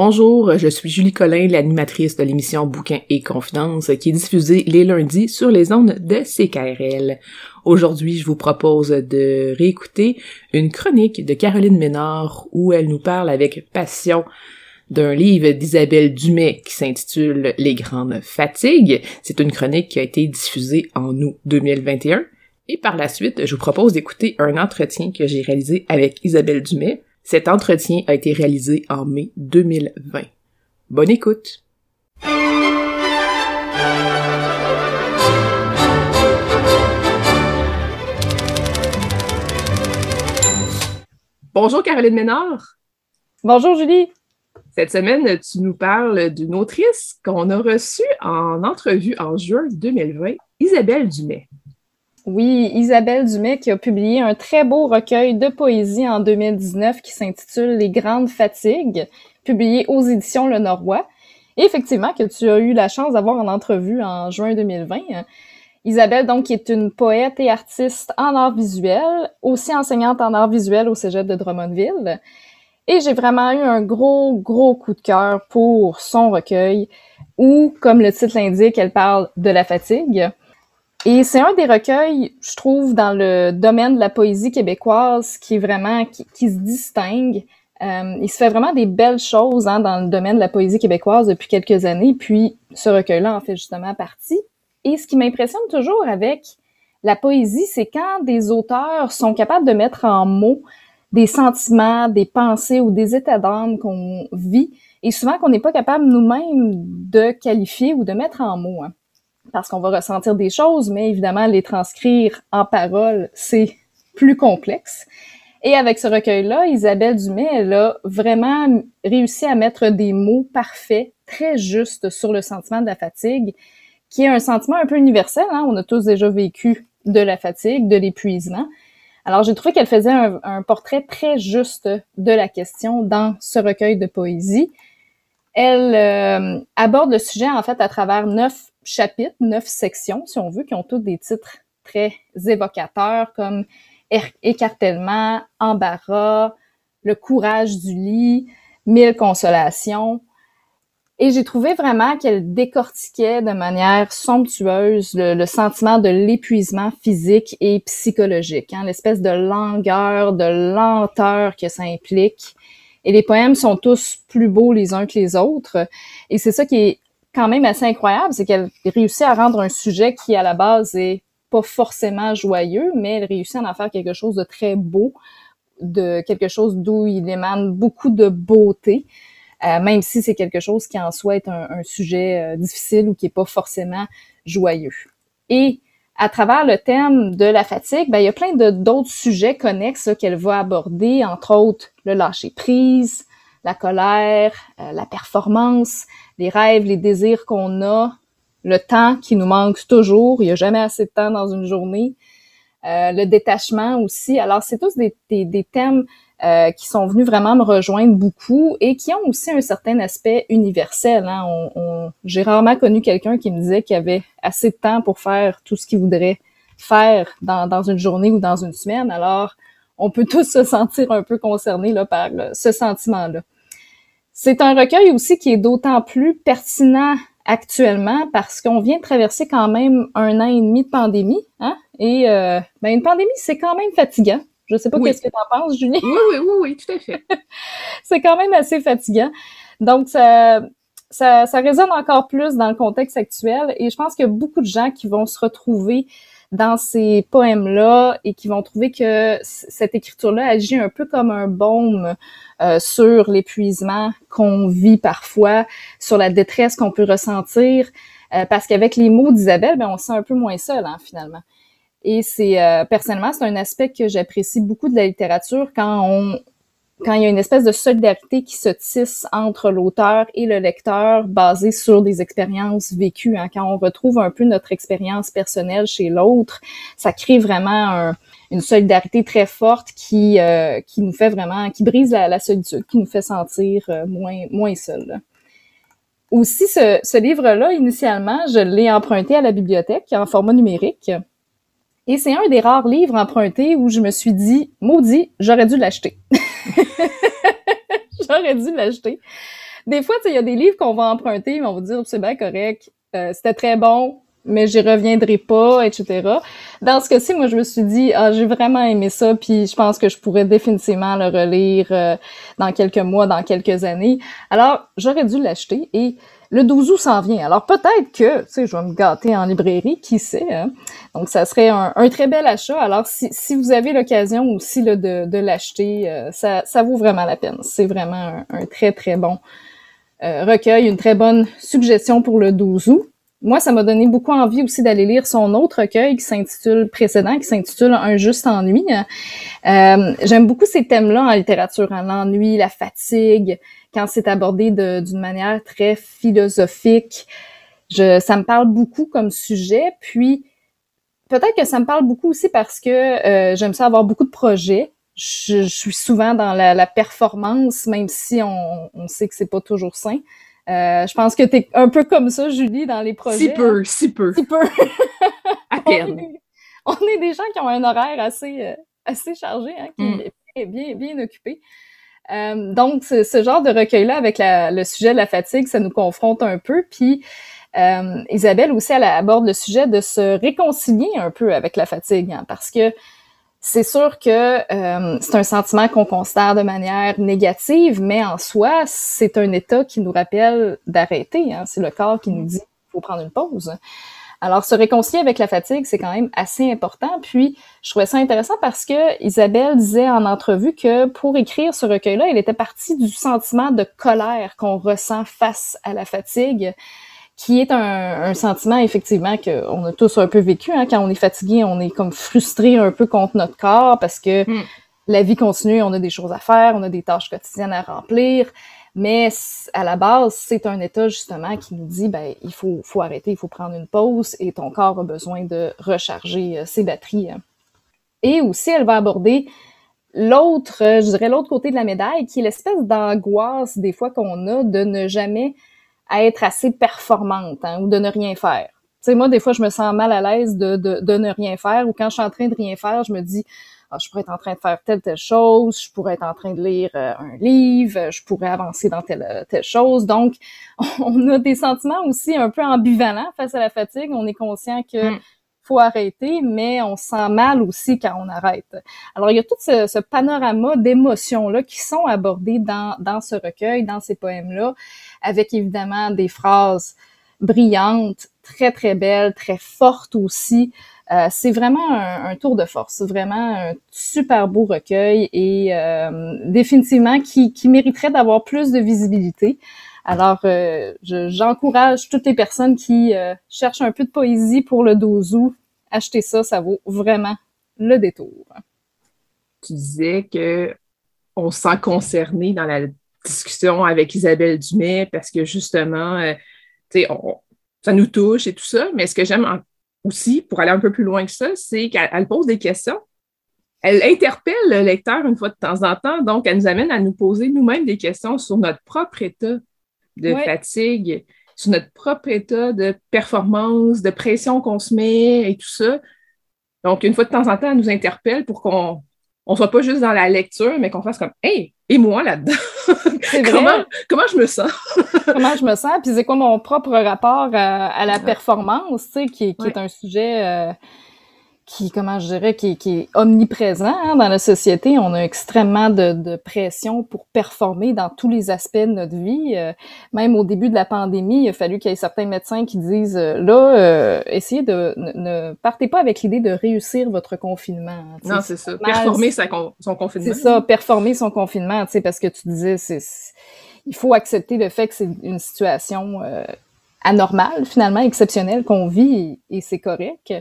Bonjour, je suis Julie Collin, l'animatrice de l'émission Bouquins et Confidences qui est diffusée les lundis sur les ondes de CKRL. Aujourd'hui, je vous propose de réécouter une chronique de Caroline Ménard où elle nous parle avec passion d'un livre d'Isabelle Dumais qui s'intitule Les grandes fatigues. C'est une chronique qui a été diffusée en août 2021. Et par la suite, je vous propose d'écouter un entretien que j'ai réalisé avec Isabelle Dumais cet entretien a été réalisé en mai 2020. Bonne écoute! Bonjour Caroline Ménard. Bonjour Julie. Cette semaine, tu nous parles d'une autrice qu'on a reçue en entrevue en juin 2020, Isabelle Dumais. Oui, Isabelle Dumais qui a publié un très beau recueil de poésie en 2019 qui s'intitule Les Grandes Fatigues, publié aux éditions Le Norrois. Et effectivement, que tu as eu la chance d'avoir en entrevue en juin 2020. Isabelle, donc, qui est une poète et artiste en art visuel, aussi enseignante en art visuel au cégep de Drummondville. Et j'ai vraiment eu un gros, gros coup de cœur pour son recueil, où, comme le titre l'indique, elle parle de la fatigue. Et c'est un des recueils, je trouve, dans le domaine de la poésie québécoise qui est vraiment, qui, se distingue. Euh, il se fait vraiment des belles choses hein, dans le domaine de la poésie québécoise depuis quelques années, puis ce recueil-là en fait justement partie. Et ce qui m'impressionne toujours avec la poésie, c'est quand des auteurs sont capables de mettre en mots des sentiments, des pensées ou des états d'âme qu'on vit, et souvent qu'on n'est pas capable nous-mêmes de qualifier ou de mettre en mots. Hein parce qu'on va ressentir des choses, mais évidemment, les transcrire en paroles, c'est plus complexe. Et avec ce recueil-là, Isabelle Dumais, elle a vraiment réussi à mettre des mots parfaits, très justes sur le sentiment de la fatigue, qui est un sentiment un peu universel. Hein? On a tous déjà vécu de la fatigue, de l'épuisement. Alors, j'ai trouvé qu'elle faisait un, portrait très juste de la question dans ce recueil de poésie. Elle euh, aborde le sujet, en fait, à travers neuf chapitres, neuf sections, si on veut, qui ont tous des titres très évocateurs comme écartèlement, embarras, le courage du lit, mille consolations. Et j'ai trouvé vraiment qu'elle décortiquait de manière somptueuse le, sentiment de l'épuisement physique et psychologique, hein, l'espèce de langueur, de lenteur que ça implique. Et les poèmes sont tous plus beaux les uns que les autres. Et c'est ça qui est quand même assez incroyable, c'est qu'elle réussit à rendre un sujet qui, à la base, est pas forcément joyeux, mais elle réussit à en faire quelque chose de très beau, de quelque chose d'où il émane beaucoup de beauté, euh, même si c'est quelque chose qui en soi est un, sujet euh, difficile ou qui est pas forcément joyeux. Et à travers le thème de la fatigue, ben, il y a plein d'autres sujets connexes qu'elle va aborder, entre autres le lâcher prise, la colère, euh, la performance, les rêves, les désirs qu'on a, le temps qui nous manque toujours. Il n'y a jamais assez de temps dans une journée. Euh, le détachement aussi. Alors, c'est tous des, des, thèmes euh, qui sont venus vraiment me rejoindre beaucoup et qui ont aussi un certain aspect universel. Hein. On, J'ai rarement connu quelqu'un qui me disait qu'il avait assez de temps pour faire tout ce qu'il voudrait faire dans, dans une journée ou dans une semaine. Alors, on peut tous se sentir un peu concernés là, par ce sentiment-là. C'est un recueil aussi qui est d'autant plus pertinent actuellement parce qu'on vient de traverser quand même un an et demi de pandémie, hein? Et euh, ben une pandémie, c'est quand même fatigant. Je sais pas qu'est-ce que tu en penses, Julie. Oui, oui, oui, oui, tout à fait. c'est quand même assez fatigant. Donc, ça, ça, ça résonne encore plus dans le contexte actuel et je pense qu'il y a beaucoup de gens qui vont se retrouver dans ces poèmes-là et qui vont trouver que cette écriture-là agit un peu comme un baume euh, sur l'épuisement qu'on vit parfois, sur la détresse qu'on peut ressentir, euh, parce qu'avec les mots d'Isabelle, ben, on se sent un peu moins seul, hein, finalement. Et c'est euh, personnellement, c'est un aspect que j'apprécie beaucoup de la littérature quand on quand il y a une espèce de solidarité qui se tisse entre l'auteur et le lecteur basée sur des expériences vécues. Hein. Quand on retrouve un peu notre expérience personnelle chez l'autre, ça crée vraiment une solidarité très forte qui, euh, qui nous fait vraiment, qui brise la, solitude, qui nous fait sentir euh, moins, moins seul. Aussi, ce, ce livre-là, initialement, je l'ai emprunté à la bibliothèque en format numérique. Et c'est un des rares livres empruntés où je me suis dit, maudit, j'aurais dû l'acheter. j'aurais dû l'acheter. des fois, il y a des livres qu'on va emprunter, mais on va dire c'est bien correct, euh, c'était très bon, mais j'y reviendrai pas, etc. Dans ce cas-ci, moi, je me suis dit, ah, j'ai vraiment aimé ça, puis je pense que je pourrais définitivement le relire euh, dans quelques mois, dans quelques années. Alors, j'aurais dû l'acheter et le 12 août s'en vient. Alors peut-être que, tu sais, je vais me gâter en librairie, qui sait. Hein? Donc ça serait un, très bel achat. Alors si, vous avez l'occasion aussi là, de, de l'acheter, euh, ça, vaut vraiment la peine. C'est vraiment un, très très bon euh, recueil, une très bonne suggestion pour le 12 août. Moi, ça m'a donné beaucoup envie aussi d'aller lire son autre recueil qui s'intitule précédent, qui s'intitule Un juste ennui. Euh, J'aime beaucoup ces thèmes-là en littérature, hein, l'ennui, la fatigue, quand c'est abordé d'une manière très philosophique. Je, ça me parle beaucoup comme sujet, puis peut-être que ça me parle beaucoup aussi parce que euh, j'aime ça avoir beaucoup de projets. Je, suis souvent dans la, performance, même si on, on sait que c'est pas toujours sain. Euh, je pense que tu es un peu comme ça, Julie, dans les projets. Si peu, si peu. Si peu. à peine. On est, des gens qui ont un horaire assez, euh, assez chargé, hein, qui mm. est bien, bien occupé. Euh, donc, ce, genre de recueil-là, avec le sujet de la fatigue, ça nous confronte un peu. Puis, euh, Isabelle aussi, elle aborde le sujet de se réconcilier un peu avec la fatigue, hein, parce que c'est sûr que euh, c'est un sentiment qu'on considère de manière négative, mais en soi, c'est un état qui nous rappelle d'arrêter. Hein. C'est le corps qui nous dit qu'il faut prendre une pause. Alors, se réconcilier avec la fatigue, c'est quand même assez important. Puis, je trouvais ça intéressant parce que Isabelle disait en entrevue que pour écrire ce recueil-là, elle était partie du sentiment de colère qu'on ressent face à la fatigue, qui est un, sentiment effectivement qu'on a tous un peu vécu. Hein. Quand on est fatigué, on est comme frustré un peu contre notre corps parce que hmm. la vie continue, on a des choses à faire, on a des tâches quotidiennes à remplir. Mais à la base, c'est un état justement qui nous dit ben il faut, arrêter, il faut prendre une pause et ton corps a besoin de recharger euh, ses batteries. Hein. Et aussi, elle va aborder l'autre, euh, je dirais l'autre côté de la médaille, qui est l'espèce d'angoisse des fois qu'on a de ne jamais être assez performante hein, ou de ne rien faire. Tu moi, des fois, je me sens mal à l'aise de ne rien faire ou quand je suis en train de rien faire, je me dis ah, je pourrais être en train de faire telle, telle chose, je pourrais être en train de lire euh, un livre, je pourrais avancer dans telle, euh, telle chose. Donc, on a des sentiments aussi un peu ambivalents face à la fatigue. On est conscient que mm. faut arrêter, mais on se sent mal aussi quand on arrête. Alors, il y a tout ce, ce panorama d'émotions-là qui sont abordées dans, dans ce recueil, dans ces poèmes-là, avec évidemment des phrases brillantes, très, très belles, très fortes aussi. Euh, c'est vraiment un, tour de force, vraiment un super beau recueil et euh, définitivement qui, mériterait d'avoir plus de visibilité. Alors, euh, j'encourage toutes les personnes qui cherchent un peu de poésie pour le 12 août, achetez ça, ça vaut vraiment le détour. Tu disais que on se sent concerné dans la discussion avec Isabelle Dumais parce que justement, sais, ça nous touche et tout ça, mais ce que j'aime aussi, pour aller un peu plus loin que ça, c'est qu'elle pose des questions. Elle interpelle le lecteur une fois de temps en temps, donc elle nous amène à nous poser nous-mêmes des questions sur notre propre état de fatigue, sur notre propre état de performance, de pression qu'on se met et tout ça. Donc, une fois de temps en temps, elle nous interpelle pour qu'on ne soit pas juste dans la lecture, mais qu'on fasse comme Hey, et moi là-dedans? comment, comment je me sens? comment je me sens? Puis c'est quoi mon propre rapport à, la performance, tu sais, qui, qui est un sujet euh, qui, comment je dirais, qui, qui est omniprésent hein, dans la société. On a extrêmement de, de, pression pour performer dans tous les aspects de notre vie. Euh, même au début de la pandémie, il a fallu qu'il y ait certains médecins qui disent euh, là, euh, essayez de ne, partez pas avec l'idée de réussir votre confinement. Non, c'est ça. Performer son confinement. C'est ça, performer son confinement, tu sais, parce que tu disais, c'est il faut accepter le fait que c'est une situation anormale, finalement, exceptionnelle qu'on vit et c'est correct.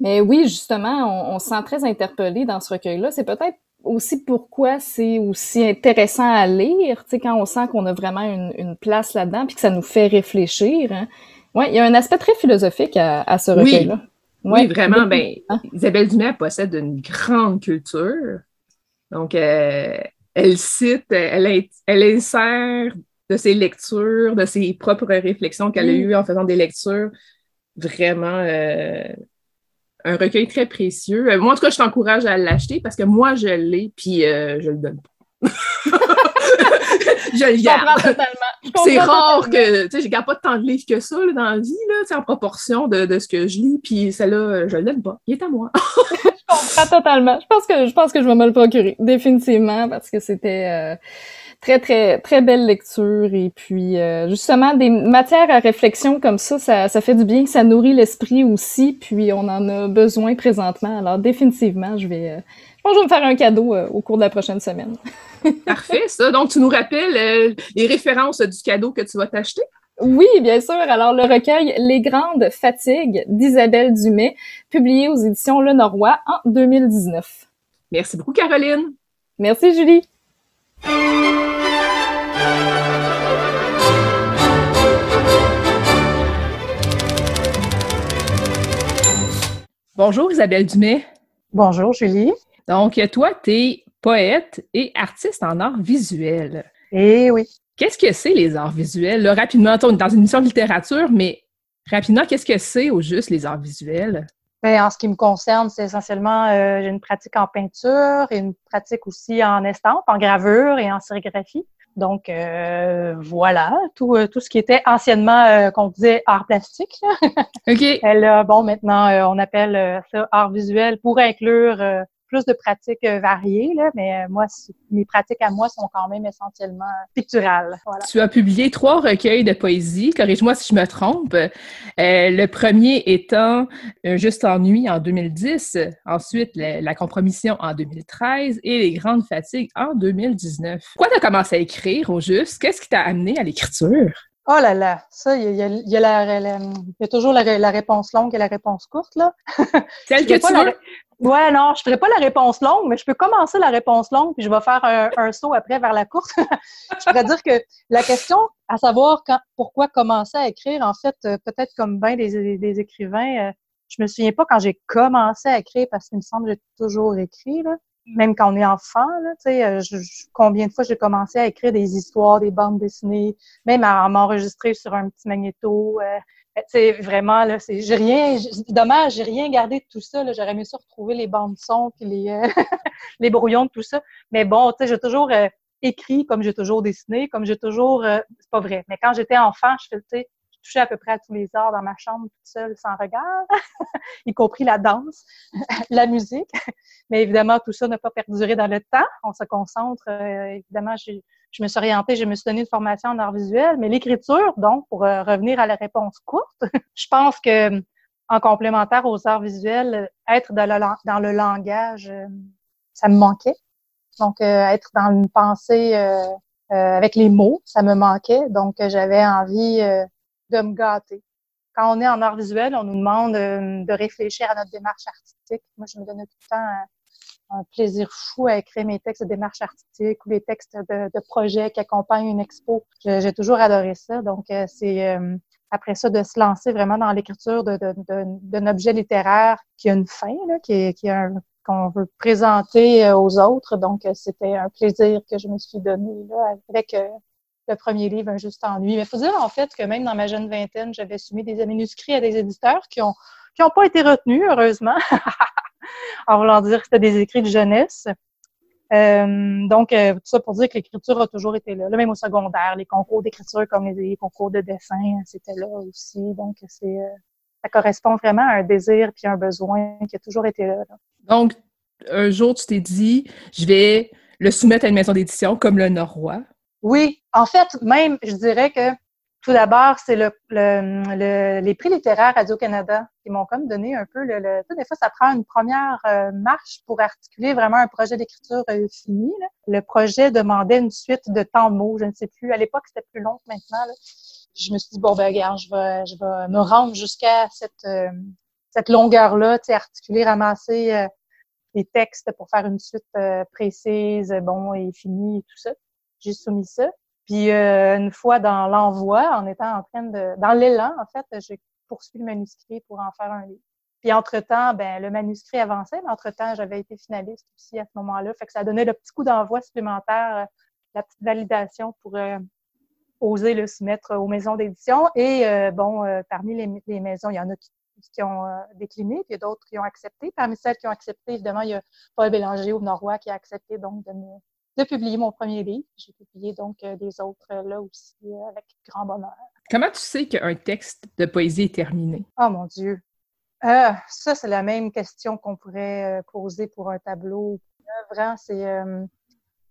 Mais oui, justement, on, se sent très interpellé dans ce recueil-là. C'est peut-être aussi pourquoi c'est aussi intéressant à lire, tu sais, quand on sent qu'on a vraiment une, place là-dedans, puis que ça nous fait réfléchir. Hein. Ouais, il y a un aspect très philosophique à, ce recueil-là. Oui, vraiment. Ben, Isabelle Dumais possède une grande culture. Donc, euh, elle cite, elle, elle insère de ses lectures, de ses propres réflexions qu'elle a eues en faisant des lectures vraiment euh, un recueil très précieux. Euh, moi, en tout cas, je t'encourage à l'acheter parce que moi, je l'ai, puis euh, je le donne pas. je le garde. totalement. c'est rare que, tu sais, je garde pas tant de livres que ça dans la vie, là, en proportion de, ce que je lis, puis celle-là, je l'aime pas. Il est à moi. je comprends totalement. Je pense que je pense que je vais me le procurer, définitivement, parce que c'était... Euh, très très très belle lecture et puis euh, justement des matières à réflexion comme ça, ça, ça fait du bien, ça nourrit l'esprit aussi, puis on en a besoin présentement. Alors définitivement, je vais, euh, je pense que je vais me faire un cadeau euh, au cours de la prochaine semaine. Parfait, ça. Donc tu nous rappelles les références du cadeau que tu vas t'acheter? Oui, bien sûr. Alors, le recueil Les Grandes Fatigues d'Isabelle Dumais, publié aux éditions Le Norrois en 2019. Merci beaucoup, Caroline. Merci, Julie. Bonjour Isabelle Dumais. Bonjour Julie. Donc, toi, tu es poète et artiste en art visuel. Eh oui. Qu'est-ce que c'est les arts visuels? rapidement, on est dans une émission de littérature, mais rapidement, qu'est-ce que c'est au juste les arts visuels? Ben, en ce qui me concerne, c'est essentiellement, euh, j'ai une pratique en peinture et une pratique aussi en estampe, en gravure et en sérigraphie. Donc euh, voilà, tout, euh, tout ce qui était anciennement qu'on disait art plastique. OK. Elle, bon, maintenant, on appelle ça art visuel pour inclure plus de pratiques euh, variées, là, mais euh, moi, mes pratiques à moi sont quand même essentiellement picturales. Voilà. Tu as publié trois recueils de poésie, corrige-moi si je me trompe. Euh, le premier étant Juste ennui en 2010, ensuite la, compromission en 2013 et Les grandes fatigues en 2019. Pourquoi tu as commencé à écrire au juste? Qu'est-ce qui t'a amené à l'écriture? Oh là là, ça, il y a, y, a toujours la, réponse longue et la réponse courte, là. Celle que tu veux? Ouais, non, je ferai pas la réponse longue, mais je peux commencer la réponse longue, puis je vais faire un, saut après vers la courte. je pourrais dire que la question, à savoir quand, pourquoi commencer à écrire, en fait, euh, peut-être comme bien des, écrivains, euh, je me souviens pas quand j'ai commencé à écrire, parce qu'il me semble que j'ai toujours écrit, là. Même quand on est enfant, là, tu sais, euh, combien de fois j'ai commencé à écrire des histoires, des bandes dessinées, même à, m'enregistrer sur un petit magnéto. C'est vraiment là, c'est j'ai rien, dommage, j'ai rien gardé de tout ça. J'aurais aimé ça retrouver les bandes son puis les euh, les brouillons de tout ça. Mais bon, tu sais, j'ai toujours euh, écrit comme j'ai toujours dessiné, comme j'ai toujours, euh, c'est pas vrai. Mais quand j'étais enfant, je faisais, je touchais à peu près à tous les arts dans ma chambre toute seule, sans regard, y compris la danse, la musique. Mais évidemment, tout ça n'a pas perduré dans le temps. On se concentre. évidemment, j'ai je me suis orientée, je me suis donné une formation en art visuel, mais l'écriture, donc, pour euh, revenir à la réponse courte, je pense que en complémentaire aux arts visuels, être dans le, dans le langage, euh, ça me manquait. Donc, euh, être dans une pensée avec les mots, ça me manquait. Donc, j'avais envie de me gâter. Quand on est en art visuel, on nous demande de réfléchir à notre démarche artistique. Moi, je me donnais tout le temps un plaisir fou à écrire mes textes de démarche artistique ou les textes de, de projets qui accompagnent une expo. J'ai toujours adoré ça. Donc, euh, c'est euh, après ça de se lancer vraiment dans l'écriture d'un objet littéraire qui a une fin, là, qui, qu'on veut présenter euh, aux autres. Donc, c'était un plaisir que je me suis donné là, avec le premier livre, Un juste ennui. Mais il faut dire en fait que même dans ma jeune vingtaine, j'avais soumis des manuscrits à des éditeurs qui ont qui n'ont pas été retenus, heureusement. en voulant dire que c'était des écrits de jeunesse. Euh, donc, euh, tout ça pour dire que l'écriture a toujours été là. même au secondaire, les concours d'écriture comme les, concours de dessin, c'était là aussi. Donc, c'est euh, ça correspond vraiment à un désir puis un besoin qui a toujours été là. Donc, un jour, tu t'es dit, je vais le soumettre à une maison d'édition comme le Norrois. Oui, en fait, même, je dirais que tout d'abord, c'est le, le, les prix littéraires Radio-Canada qui m'ont comme donné un peu le, le des fois, ça prend une première euh, marche pour articuler vraiment un projet d'écriture euh, fini. Le projet demandait une suite de temps mots, je ne sais plus. À l'époque, c'était plus long que maintenant. Je me suis dit, bon, ben, regarde, je vais, je vais me rendre jusqu'à cette, euh, cette longueur-là, articuler, ramasser les textes pour faire une suite précise, bon, et finie et tout ça. J'ai soumis ça. Puis euh, une fois dans l'envoi, en étant en train de... Dans l'élan, en fait, j'ai poursuivi le manuscrit pour en faire un livre. Puis entre-temps, ben, le manuscrit avançait, mais entre-temps, j'avais été finaliste aussi à ce moment-là. Fait que ça donnait le petit coup d'envoi supplémentaire, euh, la petite validation pour euh, oser le soumettre aux maisons d'édition. Et bon, parmi les, maisons, il y en a qui, qui ont décliné, puis d'autres qui ont accepté. Parmi celles qui ont accepté, évidemment, il y a Paul Bélanger au Norrois qui a accepté donc de me de publier mon premier livre. J'ai publié donc des autres là aussi avec grand bonheur. Comment tu sais qu'un texte de poésie est terminé? Oh mon Dieu! ça, c'est la même question qu'on pourrait poser pour un tableau. Vraiment, c'est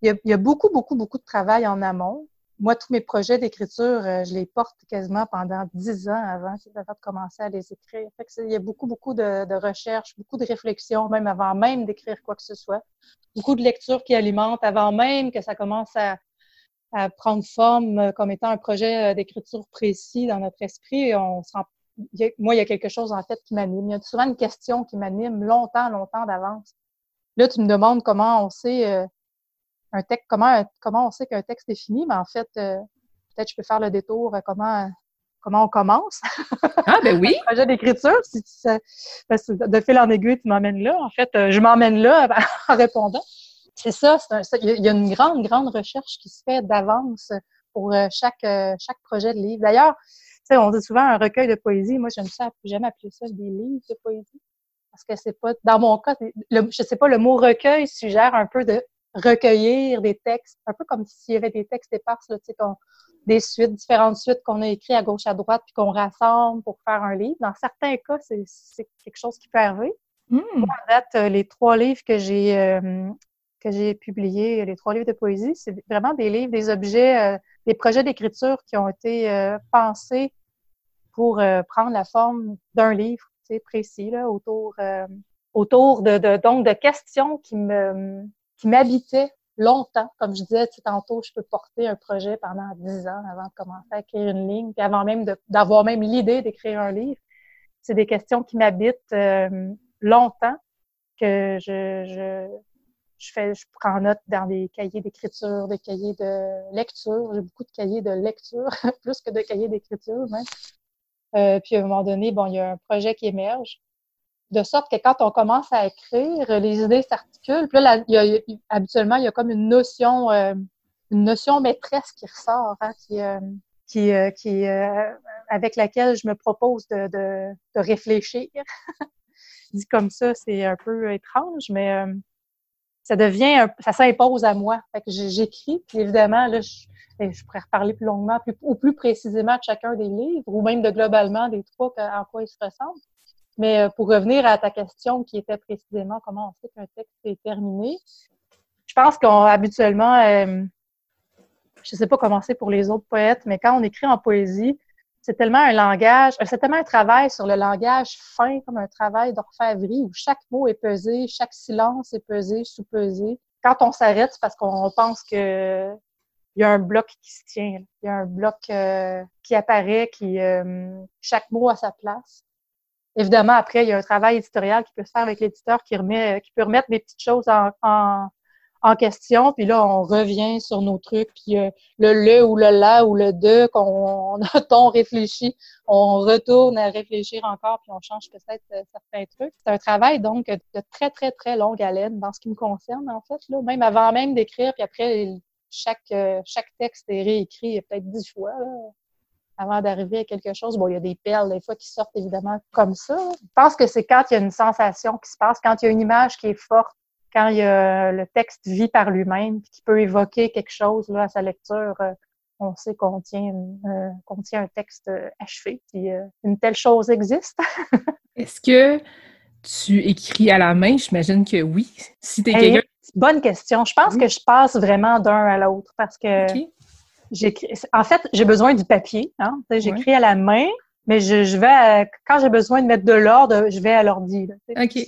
il y, a, beaucoup, beaucoup, beaucoup de travail en amont. Moi, tous mes projets d'écriture, euh, je les porte quasiment pendant dix ans avant, de commencer à les écrire. Fait il y a beaucoup, beaucoup de, de recherches, beaucoup de réflexions, même avant même d'écrire quoi que ce soit. Beaucoup de lectures qui alimentent avant même que ça commence à, prendre forme euh, comme étant un projet euh, d'écriture précis dans notre esprit. On se moi, il y a quelque chose en fait qui m'anime. Il y a souvent une question qui m'anime longtemps, longtemps d'avance. Là, tu me demandes comment on sait un texte, comment, comment on sait qu'un texte est fini, mais en fait, euh, peut-être je peux faire le détour euh, comment, comment on commence. Ah, ben oui! projet d'écriture, si de fil en aiguille, tu m'emmènes là. En fait, euh, je m'emmène là en répondant. C'est ça, il y a une grande, grande recherche qui se fait d'avance pour chaque, chaque projet de livre. D'ailleurs, on dit souvent un recueil de poésie. Moi, j'aime ça, j'aime appeler ça des livres de poésie. Parce que c'est pas, dans mon cas, le, je sais pas, le mot recueil suggère un peu de recueillir des textes, un peu comme s'il y avait des textes éparses, là, des suites, différentes suites qu'on a écrites à gauche, à droite, puis qu'on rassemble pour faire un livre. Dans certains cas, c'est quelque chose qui peut arriver. Mmh. Moi, date, euh, les trois livres que j'ai euh, que j'ai publiés, les trois livres de poésie, c'est vraiment des livres, des objets, euh, des projets d'écriture qui ont été pensés pour prendre la forme d'un livre précis là, autour autour de, de, donc de questions qui me qui m'habitait longtemps. Comme je disais tantôt, je peux porter un projet pendant dix ans avant de commencer à écrire une ligne, puis avant même d'avoir même l'idée d'écrire un livre. C'est des questions qui m'habitent euh, longtemps, que je, je, je, fais, je prends note dans des cahiers d'écriture, des cahiers de lecture. J'ai beaucoup de cahiers de lecture, plus que de cahiers d'écriture même. Euh, puis à un moment donné, bon, il y a un projet qui émerge de sorte que quand on commence à écrire, les idées s'articulent. Puis là, il y a, habituellement, il y a comme une notion, euh, une notion maîtresse qui ressort, hein, qui, euh, qui, euh, qui avec laquelle je me propose de, de, de réfléchir. Dit comme ça, c'est un peu étrange, mais ça devient, ça s'impose à moi. Fait que j'écris, puis évidemment, là, je, je pourrais reparler plus longuement plus, ou plus précisément de chacun des livres, ou même de globalement des trois en quoi ils se ressemblent. Mais euh, pour revenir à ta question qui était précisément comment on sait qu'un texte est terminé, je pense qu'on habituellement, euh, je ne sais pas comment c'est pour les autres poètes, mais quand on écrit en poésie, c'est tellement un langage, euh, c'est tellement un travail sur le langage fin, comme un travail d'orfèvrerie où chaque mot est pesé, chaque silence est pesé, sous-pesé. Quand on s'arrête, c'est parce qu'on pense que il y a un bloc qui se tient, il y a un bloc qui apparaît, qui chaque mot à sa place. Évidemment, après, il y a un travail éditorial qui peut se faire avec l'éditeur qui qui peut remettre des petites choses en, en, en, question. Puis là, on revient sur nos trucs. Puis euh, le le ou le la ou le de qu'on a ton réfléchi, on retourne à réfléchir encore puis on change peut-être euh, certains trucs. C'est un travail donc de très très très longue haleine dans ce qui me concerne en fait. Là, même avant même d'écrire, puis après chaque euh, chaque texte est réécrit peut-être dix fois. Là avant d'arriver à quelque chose. Bon, il y a des perles, des fois, qui sortent évidemment comme ça. Je pense que c'est quand il y a une sensation qui se passe, quand il y a une image qui est forte, quand il y a, le texte vit par lui-même, qui peut évoquer quelque chose là, à sa lecture. Euh, on sait qu'on tient, euh, tient un texte euh, achevé, puis une telle chose existe. Est-ce que tu écris à la main? J'imagine que oui. Si tu quelqu'un... Bonne question. Je pense que je passe vraiment d'un à l'autre parce que en fait, j'ai besoin du papier. Hein? J'écris à la main, mais je, je vais quand j'ai besoin de mettre de l'ordre, je vais à l'ordi. OK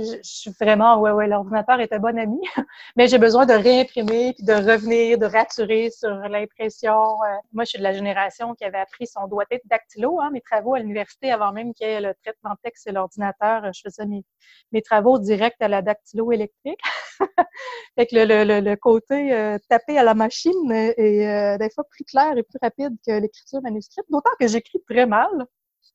je, suis vraiment, ouais, ouais, l'ordinateur est un bon ami, mais j'ai besoin de réimprimer, puis de revenir, de raturer sur l'impression. Euh. moi, je suis de la génération qui avait appris son doigté de dactylo, hein, mes travaux à l'université, avant même qu'il y ait le traitement de texte sur l'ordinateur, je faisais mes, mes travaux directs à la dactylo électrique. fait que le côté euh, tapé à la machine est euh, des fois plus clair et plus rapide que l'écriture manuscrite, d'autant que j'écris très mal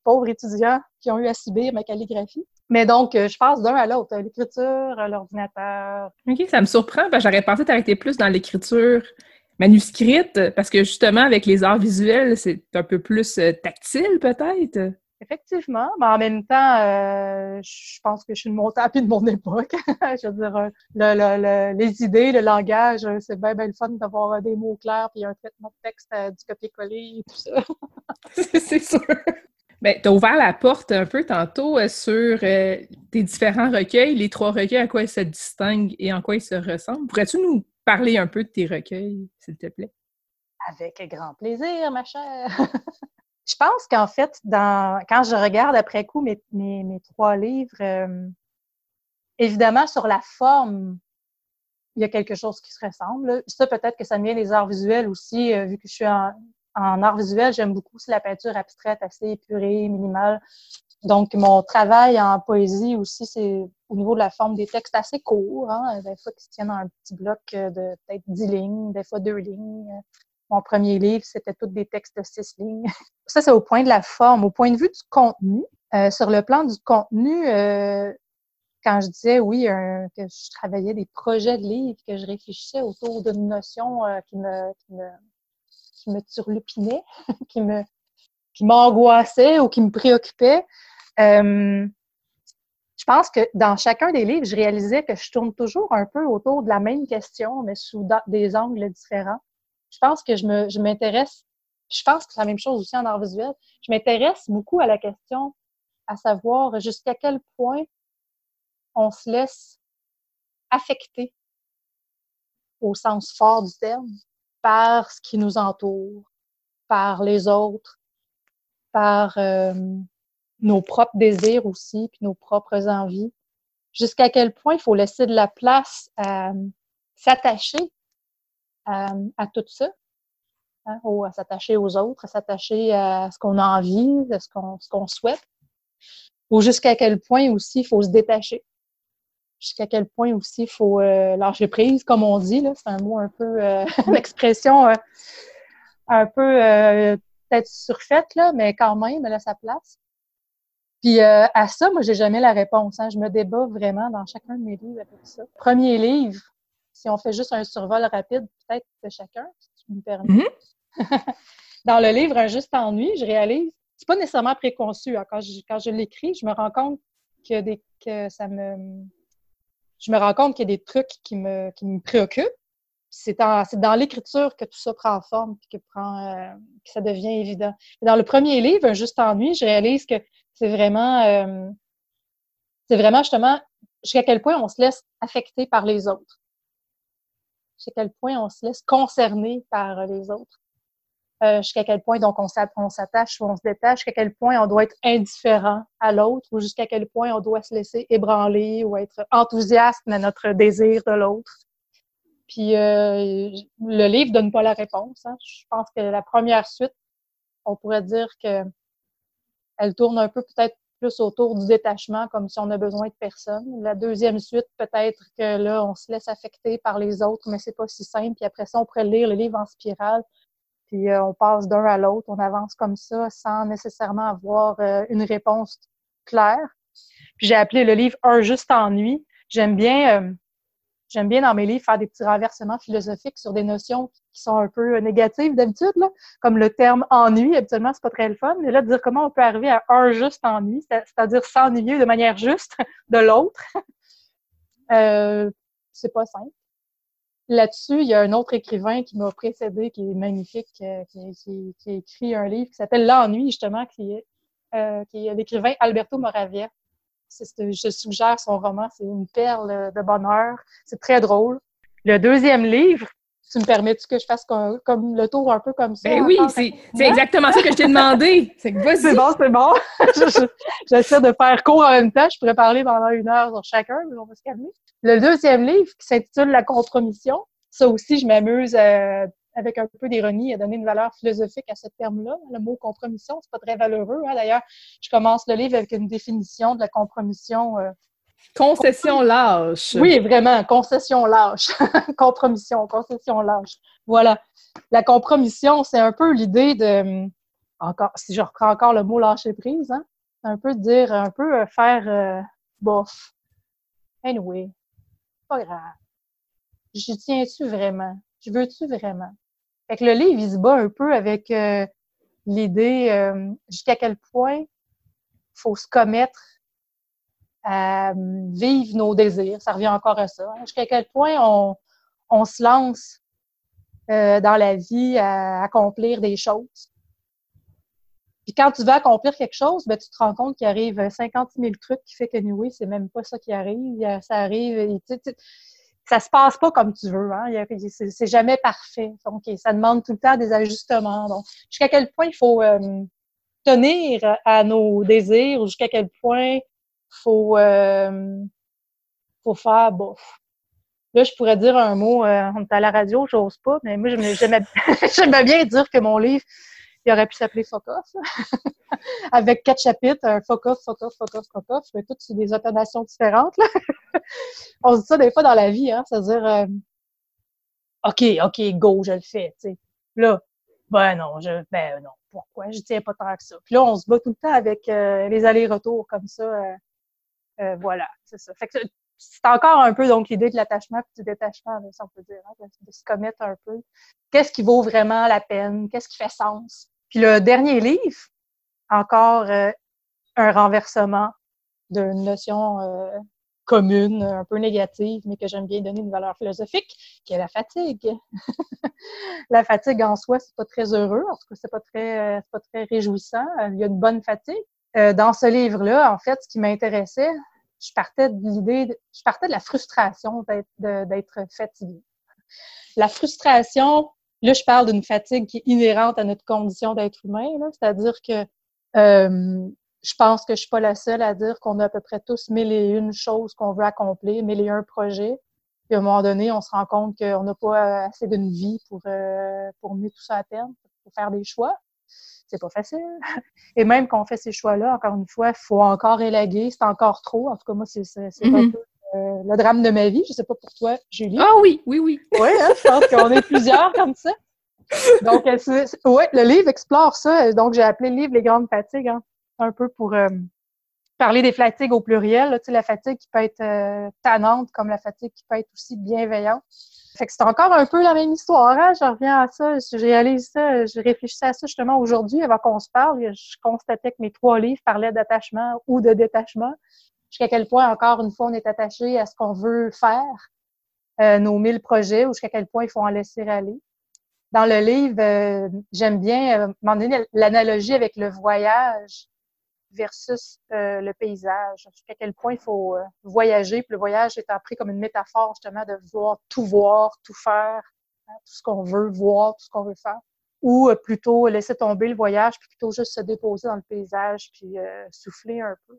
pauvres étudiants qui ont eu à subir ma calligraphie. Mais donc, euh, je passe d'un à l'autre, l'écriture, l'ordinateur. OK, ça me surprend, parce que j'aurais pensé t'arrêter plus dans l'écriture manuscrite, parce que justement, avec les arts visuels, c'est un peu plus euh, tactile, peut-être? Effectivement, mais en même temps, euh, je pense que je suis une montée de mon époque. je veux dire, le, les idées, le langage, c'est bien, bien le fun d'avoir des mots clairs puis un traitement de texte, du copier-coller et tout ça. c'est sûr. Ben, tu as ouvert la porte un peu tantôt sur tes différents recueils, les trois recueils, à quoi ils se distinguent et en quoi ils se ressemblent. Pourrais-tu nous parler un peu de tes recueils, s'il te plaît? Avec grand plaisir, ma chère. je pense qu'en fait, dans, quand je regarde après coup mes, mes, mes trois livres, euh, évidemment, sur la forme, il y a quelque chose qui se ressemble. Ça, peut-être que ça me vient des arts visuels aussi, euh, vu que je suis en, en art visuel, j'aime beaucoup la peinture abstraite, assez épurée, minimale. Donc, mon travail en poésie aussi, c'est au niveau de la forme des textes assez courts, hein, des fois qui se tiennent un petit bloc de peut-être dix lignes, des fois deux lignes. Mon premier livre, c'était tous des textes de six lignes. Ça, c'est au point de la forme. Au point de vue du contenu, euh, sur le plan du contenu, euh, quand je disais, oui, que je travaillais des projets de livres, que je réfléchissais autour d'une notion euh, qui me, qui me, qui me turlupinait, qui me, qui m'angoissait ou qui me préoccupait, euh, je pense que dans chacun des livres, je réalisais que je tourne toujours un peu autour de la même question, mais sous des angles différents. Je pense que je me, je m'intéresse, je pense que c'est la même chose aussi en art visuel, je m'intéresse beaucoup à la question à savoir jusqu'à quel point on se laisse affecter au sens fort du terme par ce qui nous entoure, par les autres, par euh, nos propres désirs aussi, puis nos propres envies. Jusqu'à quel point il faut laisser de la place à s'attacher à, tout ça, hein, à s'attacher aux autres, à s'attacher à ce qu'on a envie, à ce qu'on ce qu'on souhaite, ou jusqu'à quel point aussi il faut se détacher, jusqu'à quel point aussi il faut euh, lâcher prise, comme on dit, là, c'est un mot un peu, euh, une expression euh, un peu euh, peut-être surfaite, là, mais quand même, elle a sa place. Puis à ça, moi, j'ai jamais la réponse. Hein. Je me débat vraiment dans chacun de mes livres avec ça. Premier livre, si on fait juste un survol rapide, peut-être de chacun, si tu me permets. Mm-hmm. Dans le livre Un juste ennui, je réalise, c'est pas nécessairement préconçu. Hein. Quand je, quand je l'écris, je me rends compte que, des, que ça me. Je me rends compte qu'il y a des trucs qui me, qui me préoccupent. C'est dans l'écriture que tout ça prend forme que, prend, euh, que ça devient évident. Dans le premier livre, juste ennui, je réalise que c'est vraiment. Euh, c'est vraiment justement jusqu'à quel point on se laisse affecter par les autres jusqu'à quel point on se laisse concerner par les autres, euh, jusqu'à quel point donc on s'attache ou on se détache, jusqu'à quel point on doit être indifférent à l'autre ou jusqu'à quel point on doit se laisser ébranler ou être enthousiaste à notre désir de l'autre. Puis euh, le livre donne pas la réponse. Hein. Je pense que la première suite, on pourrait dire que elle tourne un peu peut-être plus autour du détachement, comme si on a besoin de personne. La deuxième suite, peut-être que là, on se laisse affecter par les autres, mais c'est pas si simple. Puis après ça, on pourrait lire le livre en spirale, puis euh, on passe d'un à l'autre, on avance comme ça sans nécessairement avoir euh, une réponse claire. Puis j'ai appelé le livre Un juste ennui. J'aime bien euh, J'aime bien dans mes livres faire des petits renversements philosophiques sur des notions qui sont un peu négatives d'habitude, comme le terme ennui. Habituellement, c'est pas très le fun, mais là, dire comment on peut arriver à un juste ennui, c'est-à-dire s'ennuyer de manière juste de l'autre, euh, c'est pas simple. Là-dessus, il y a un autre écrivain qui m'a précédé, qui est magnifique, euh, qui, a écrit un livre qui s'appelle L'ennui, justement, qui est, euh, qui est l'écrivain Alberto Moravia je suggère son roman, c'est une perle de bonheur. C'est très drôle. Le deuxième livre, tu me permets-tu que je fasse comme, le tour un peu comme ça? Ben oui, c'est exactement ça que je t'ai demandé. C'est bon, c'est bon. J'essaie de faire court en même temps. Je pourrais parler pendant une heure sur chacun, mais on va se calmer. Le deuxième livre, qui s'intitule La compromission, ça aussi, je m'amuse à avec un peu d'ironie, à donner une valeur philosophique à ce terme-là. Le mot compromission, c'est pas très valeureux. Hein. D'ailleurs, je commence le livre avec une définition de la compromission. Euh, concession lâche. Oui, vraiment, concession lâche. compromission, concession lâche. Voilà. La compromission, c'est un peu l'idée de, encore, si je reprends encore le mot lâcher prise, hein, un peu dire, un peu euh, faire euh, bof. Anyway, pas grave. J'y tiens-tu vraiment? Je veux-tu vraiment? Fait que le livre, il se bat un peu avec euh, l'idée euh, jusqu'à quel point faut se commettre à vivre nos désirs. Ça revient encore à ça. Hein. Jusqu'à quel point on, on se lance euh, dans la vie à accomplir des choses. Puis quand tu vas accomplir quelque chose, ben, tu te rends compte qu'il arrive 50 000 trucs qui fait que, oui, c'est même pas ça qui arrive. Ça arrive, ça se passe pas comme tu veux. Hein? C'est jamais parfait. Donc, ça demande tout le temps des ajustements. Donc, jusqu'à quel point il faut euh, tenir à nos désirs ou jusqu'à quel point faut, euh, faut faire, bof. Là, je pourrais dire un mot, euh, on est à la radio, j'ose pas, mais moi, j'aimais bien dire que mon livre, il aurait pu s'appeler Fuck Off. Avec quatre chapitres, un Fuck Off, Fuck Off, Fuck Off, Fuck Off, mais toutes des intonations différentes. Là. on se dit ça des fois dans la vie, hein, c'est-à-dire, euh, OK, OK, go, je le fais, tu sais. Là, ben non, je, ben non, pourquoi? Je tiens pas tant que ça. Puis là, on se bat tout le temps avec euh, les allers-retours comme ça. Euh, voilà, c'est ça. Fait que c'est encore un peu donc l'idée de l'attachement et du détachement, si on peut dire, hein, de, se commettre un peu. Qu'est-ce qui vaut vraiment la peine? Qu'est-ce qui fait sens? Puis le dernier livre, encore euh, un renversement d'une notion euh, commune, un peu négative, mais que j'aime bien donner une valeur philosophique, qui est la fatigue. la fatigue en soi, c'est pas très heureux, en tout cas, c'est pas très, pas très réjouissant. Il y a une bonne fatigue. Euh, dans ce livre-là, en fait, ce qui m'intéressait, je partais de l'idée, je partais de la frustration d'être fatigué. La frustration, là, je parle d'une fatigue qui est inhérente à notre condition d'être humain, c'est-à-dire que euh, je pense que je suis pas la seule à dire qu'on a à peu près tous mille et une choses qu'on veut accomplir, mille et un projets. Puis à un moment donné, on se rend compte qu'on n'a pas assez d'une vie pour, euh, pour mener tout ça à terme, pour faire des choix c'est pas facile. Et même quand on fait ces choix-là, encore une fois, il faut encore élaguer, c'est encore trop. En tout cas, moi, c'est un mm-hmm. peu euh, le drame de ma vie. Je sais pas pour toi, Julie. Ah oui, oui, oui. Oui, hein, je pense qu'on est plusieurs comme ça. Donc, oui, le livre explore ça. Donc, j'ai appelé le livre Les grandes fatigues, hein, un peu pour euh, parler des fatigues au pluriel. tu sais, la fatigue qui peut être euh, tannante comme la fatigue qui peut être aussi bienveillante. Fait que c'est encore un peu la même histoire. Hein? Je reviens à ça, je réalise ça, je réfléchissais à ça justement aujourd'hui avant qu'on se parle. Je constatais que mes trois livres parlaient d'attachement ou de détachement. Jusqu'à quel point, encore une fois, on est attaché à ce qu'on veut faire, euh, nos mille projets, ou jusqu'à quel point il faut en laisser aller. Dans le livre, euh, j'aime bien euh, l'analogie avec le voyage versus euh, le paysage. Jusqu'à quel point il faut euh, voyager. Puis le voyage est appris comme une métaphore justement de vouloir tout voir, tout faire, hein, tout ce qu'on veut voir, tout ce qu'on veut faire. Ou euh, plutôt laisser tomber le voyage, puis plutôt juste se déposer dans le paysage, puis souffler un peu.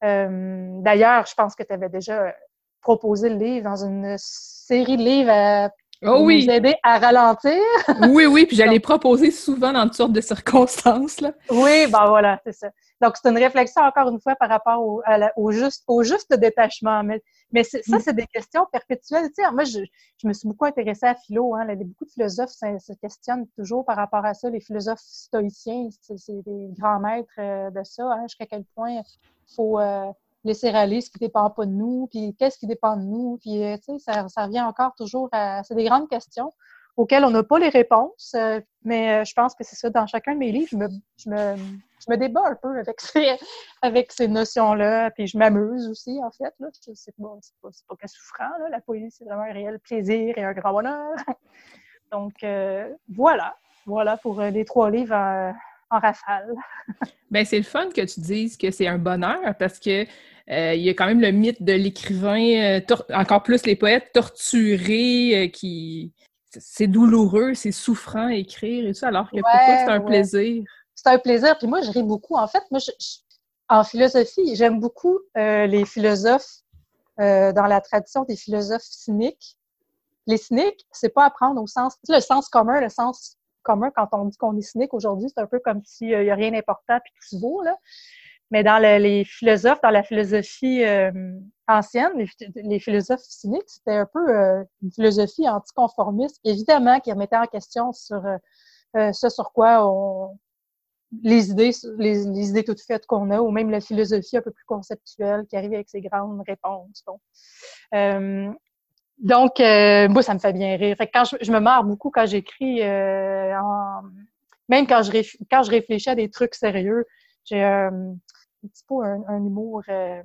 D'ailleurs, je pense que tu avais déjà proposé le livre dans une série de livres à Oh oui. Aider à ralentir. oui, oui, puis j'allais proposer souvent dans toutes sortes de circonstances. Là. Oui, ben voilà, c'est ça. Donc, c'est une réflexion, encore une fois, par rapport au, au, juste, au juste détachement. Mais, mais ça, mm. c'est des questions perpétuelles. Tu sais, moi, je, je, me suis beaucoup intéressée à philo. Hein. beaucoup de philosophes se, questionnent toujours par rapport à ça. Les philosophes stoïciens, c'est des grands maîtres euh, de ça. Hein, jusqu'à quel point il faut... Euh, laisser aller ce qui dépend pas de nous, puis qu'est-ce qui dépend de nous, puis euh, ça, ça revient encore toujours à... C'est des grandes questions auxquelles on n'a pas les réponses, euh, mais euh, je pense que c'est ça, dans chacun de mes livres, je me, je me, je me débat un peu avec ces, avec ces notions-là, puis je m'amuse aussi, en fait. C'est pas, pas, pas que souffrant, là. La poésie, c'est vraiment un réel plaisir et un grand bonheur. Donc, voilà. Voilà pour les trois livres en rafale. ben c'est le fun que tu dises que c'est un bonheur parce que euh, il y a quand même le mythe de l'écrivain, euh, encore plus les poètes torturés, euh, qui c'est douloureux, c'est souffrant écrire et ça, alors que pour toi c'est un plaisir. C'est un plaisir, puis moi je ris beaucoup. En fait, moi en philosophie, j'aime beaucoup les philosophes dans la tradition des philosophes cyniques. Les cyniques, c'est pas apprendre au sens, le sens commun, le sens commun quand on dit qu'on est cynique aujourd'hui, c'est un peu comme s'il n'y a rien d'important puis tout se vaut. Là. Mais dans les philosophes, dans la philosophie euh, ancienne, les, philosophes cyniques, c'était un peu euh, une philosophie anticonformiste, évidemment, qui remettait en question sur euh, ce sur quoi on, les idées, les, idées toutes faites qu'on a, ou même la philosophie un peu plus conceptuelle qui arrive avec ses grandes réponses. Donc, euh, moi, ça me fait bien rire. Fait quand je, me marre beaucoup quand j'écris, euh, même quand je, quand je réfléchis à des trucs sérieux, j'ai, euh, un petit peu un, humour, euh,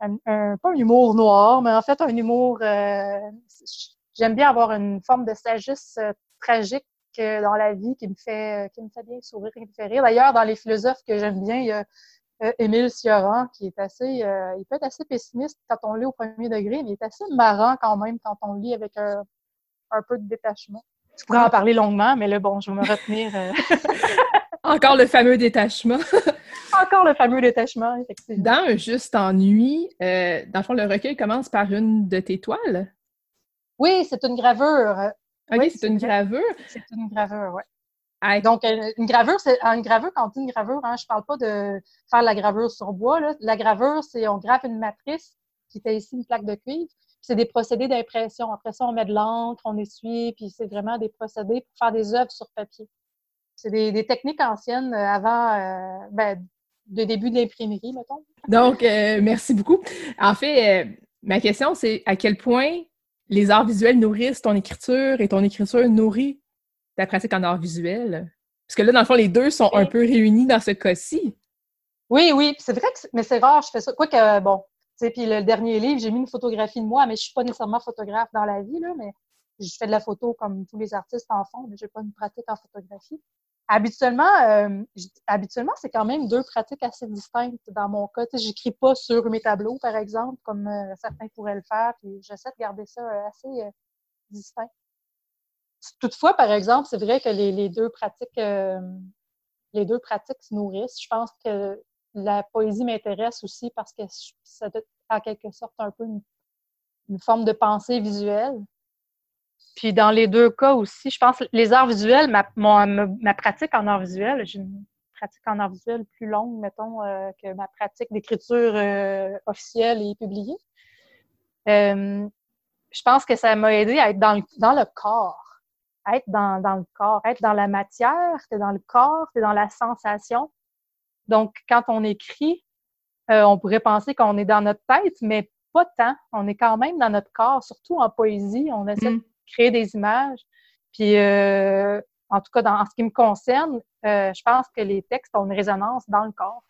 un, pas un humour noir, mais en fait un humour, euh, j'aime bien avoir une forme de sagesse tragique dans la vie qui me fait qui me fait bien sourire, qui me fait rire. D'ailleurs, dans les philosophes que j'aime bien, il y a Émile Cioran qui est assez, il peut être assez pessimiste quand on lit au premier degré, mais il est assez marrant quand même quand on lit avec un, un peu de détachement. Je pourrais en parler longuement, mais là, bon, je vais me retenir. Encore le fameux détachement. Encore le fameux détachement, effectivement. Dans un juste ennui, euh, dans le fond, le recueil commence par une de tes toiles? Oui, c'est une gravure. OK, c'est une gravure? C'est une gravure, oui. Donc, euh, une gravure, c'est une gravure, quand on dit une gravure, hein, je parle pas de faire la gravure sur bois. Là. La gravure, c'est on grave une matrice qui était ici une plaque de cuivre. C'est des procédés d'impression. Après ça, on met de l'encre, on essuie, puis c'est vraiment des procédés pour faire des œuvres sur papier. C'est des, techniques anciennes euh, avant euh, ben, le début de l'imprimerie, mettons. Donc, euh, merci beaucoup. En fait, ma question, c'est à quel point les arts visuels nourrissent ton écriture et ton écriture nourrit ta pratique en arts visuels? Parce que là, dans le fond, les deux sont un peu réunis dans ce cas-ci. Oui, oui, c'est vrai que mais c'est rare, je fais ça. Quoique, bon, tu sais, puis le dernier livre, j'ai mis une photographie de moi, mais je suis pas nécessairement photographe dans la vie, là, mais je fais de la photo comme tous les artistes en font, mais j'ai pas une pratique en photographie. Habituellement, euh, habituellement, c'est quand même deux pratiques assez distinctes dans mon cas. Je j'écris pas sur mes tableaux, par exemple, comme euh, certains pourraient le faire, puis j'essaie de garder ça euh, assez distinct. Toutefois, par exemple, c'est vrai que les, deux pratiques, les deux pratiques se nourrissent. Je pense que la poésie m'intéresse aussi parce que ça doit en quelque sorte un peu une forme de pensée visuelle. Puis dans les deux cas aussi, je pense les arts visuels, ma, pratique en arts visuels, j'ai une pratique en arts visuels plus longue, mettons, euh, que ma pratique d'écriture euh, officielle et publiée. Euh, je pense que ça m'a aidé à être dans le, dans le corps, être dans, dans, le corps, être dans la matière, t'es dans le corps, t'es dans la sensation. Donc, quand on écrit, on pourrait penser qu'on est dans notre tête, mais pas tant. On est quand même dans notre corps, surtout en poésie. On essaie mm créer des images. Puis, euh, en tout cas, dans, en ce qui me concerne, euh, je pense que les textes ont une résonance dans le corps.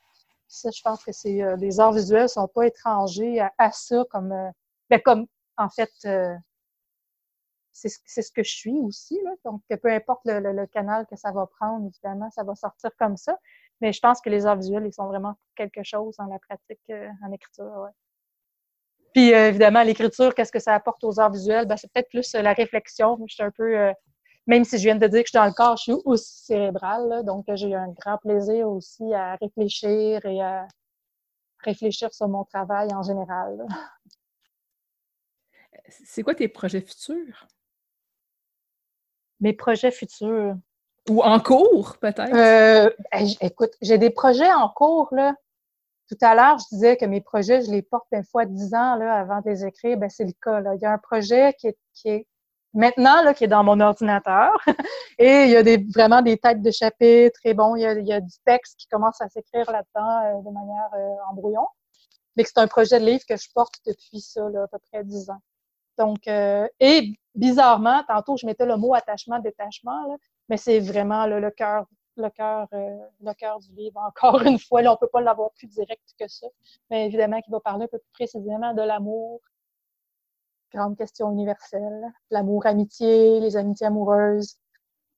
Ça, je pense que c'est euh, les arts visuels ne sont pas étrangers à, ça, comme, ben, comme en fait, c'est ce que je suis aussi. Là. Donc, peu importe le, canal que ça va prendre, évidemment, ça va sortir comme ça. Mais je pense que les arts visuels, ils sont vraiment quelque chose dans la pratique en écriture. Puis euh, évidemment, l'écriture, qu'est-ce que ça apporte aux arts visuels? Ben, c'est peut-être plus euh, la réflexion. Je suis un peu, euh, même si je viens de dire que je suis dans le corps, je suis aussi cérébrale. donc, j'ai un grand plaisir aussi à réfléchir et à réfléchir sur mon travail en général. C'est quoi tes projets futurs? Mes projets futurs. Ou en cours, peut-être? écoute, j'ai des projets en cours, là. Tout à l'heure, je disais que mes projets, je les porte une fois dix ans là, avant de les écrire. Ben, c'est le cas. Là. Il y a un projet qui est, qui est maintenant là, qui est dans mon ordinateur. et il y a des, vraiment des têtes de chapitre. Et bon, il y a, il y a du texte qui commence à s'écrire là-dedans euh, de manière euh, en brouillon. Mais c'est un projet de livre que je porte depuis ça, là, à peu près dix ans. Donc, euh, et bizarrement, tantôt, je mettais le mot attachement, détachement, là, mais c'est vraiment là, le cœur le cœur euh, le cœur du livre. Encore une fois, là, on peut pas l'avoir plus direct que ça, mais évidemment qu'il va parler un peu plus précisément de l'amour. Grande question universelle. L'amour amitié, les amitiés amoureuses.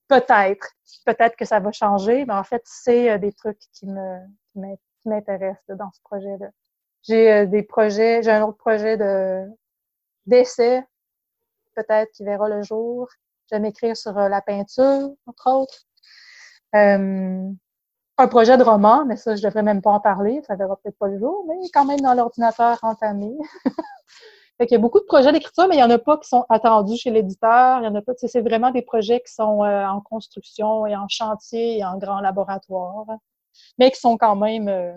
Peut-être. Peut-être que ça va changer, mais en fait, c'est euh, des trucs qui me m'intéressent dans ce projet-là. J'ai euh, des projets, j'ai un autre projet de d'essai, peut-être qui verra le jour. J'aime écrire sur la peinture, entre autres. Euh, un projet de roman, mais ça, je devrais même pas en parler, ça verra peut-être pas le jour, mais quand même dans l'ordinateur entamé. fait qu'il y a beaucoup de projets d'écriture, mais il y en a pas qui sont attendus chez l'éditeur. Il y en a pas, c'est vraiment des projets qui sont euh, en construction et en chantier et en grand laboratoire, mais qui sont quand même euh,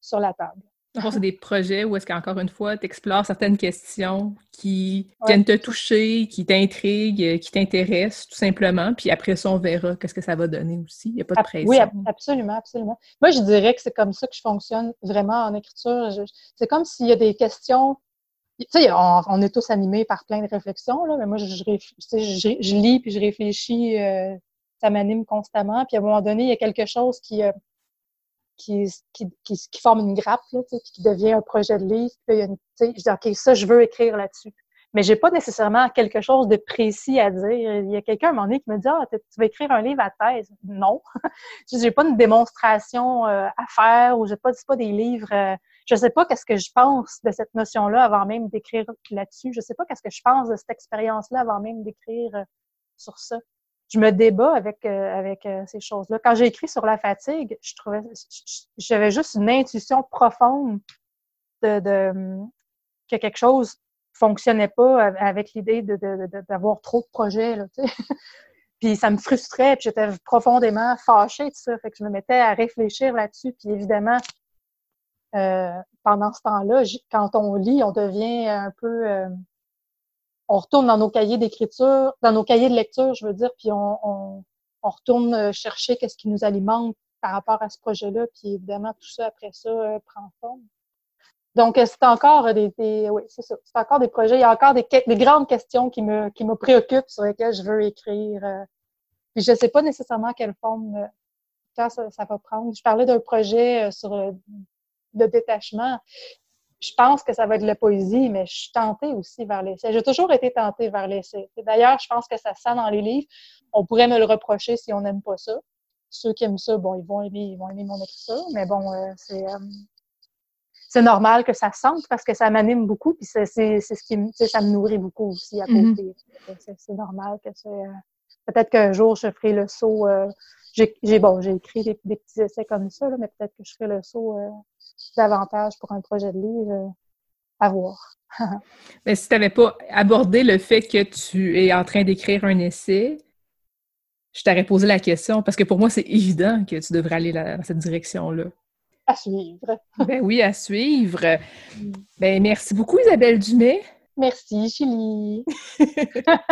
sur la table c'est des projets où est-ce qu'encore une fois, tu explores certaines questions qui viennent te toucher, qui t'intriguent, qui t'intéressent, tout simplement. Puis après ça, on verra qu'est-ce que ça va donner aussi. Il n'y a pas de pression. Oui, absolument, absolument. Moi, je dirais que c'est comme ça que je fonctionne vraiment en écriture. C'est comme s'il y a des questions. Tu sais, on, est tous animés par plein de réflexions, là, mais moi, je, je, lis puis je réfléchis. Euh, ça m'anime constamment. Puis à un moment donné, il y a quelque chose qui. Euh, qui, qui, qui, forme une grappe, là, qui devient un projet de livre. Puis il y a une, je dis, OK, ça, je veux écrire là-dessus. Mais j'ai pas nécessairement quelque chose de précis à dire. Il y a quelqu'un à un moment donné qui me dit Ah, tu vas écrire un livre à thèse? Non. j'ai pas une démonstration euh, à faire ou j'ai pas, pas des livres. Euh, je sais pas qu'est-ce que je pense de cette notion-là avant même d'écrire là-dessus. Je sais pas qu'est-ce que je pense de cette expérience-là avant même d'écrire euh, sur ça je me débat avec, euh, avec euh, ces choses-là. Quand j'ai écrit sur la fatigue, je trouvais, j'avais juste une intuition profonde de, de que quelque chose fonctionnait pas avec l'idée d'avoir trop de projets. Là, puis ça me frustrait, puis j'étais profondément fâchée de ça. Fait que je me mettais à réfléchir là-dessus. Puis évidemment, euh, pendant ce temps-là, quand on lit, on devient un peu on retourne dans nos cahiers d'écriture, dans nos cahiers de lecture, je veux dire, puis on, on, on retourne euh, chercher qu'est-ce qui nous alimente par rapport à ce projet-là, puis évidemment, tout ça, après ça, euh, prend forme. Donc, euh, c'est encore des, oui, c'est ça. C'est encore des projets. Il y a encore des, des, grandes questions qui me, qui me préoccupent, sur lesquelles je veux écrire. puis je ne sais pas nécessairement quelle forme, ça, ça, va prendre. Je parlais d'un projet sur le détachement je pense que ça va être la poésie, mais je suis tentée aussi vers l'essai. J'ai toujours été tentée vers l'essai. D'ailleurs, je pense que ça sent dans les livres. On pourrait me le reprocher si on n'aime pas ça. Ceux qui aiment ça, bon, ils vont aimer, ils vont aimer mon écriture, mais bon, euh, c'est euh, c'est normal que ça sente parce que ça m'anime beaucoup, puis c'est ce qui me, ça me nourrit beaucoup aussi à mm-hmm. côté. C'est normal que c'est. Euh, peut-être qu'un jour je ferai le saut. j'ai bon, j'ai écrit des, petits essais comme ça, mais peut-être que je ferai le saut davantage pour un projet de livre euh, à voir. Mais si tu n'avais pas abordé le fait que tu es en train d'écrire un essai, je t'aurais posé la question parce que pour moi, c'est évident que tu devrais aller dans cette direction-là. À suivre. ben oui, à suivre. Mm. Ben merci beaucoup, Isabelle Dumais. Merci, Julie.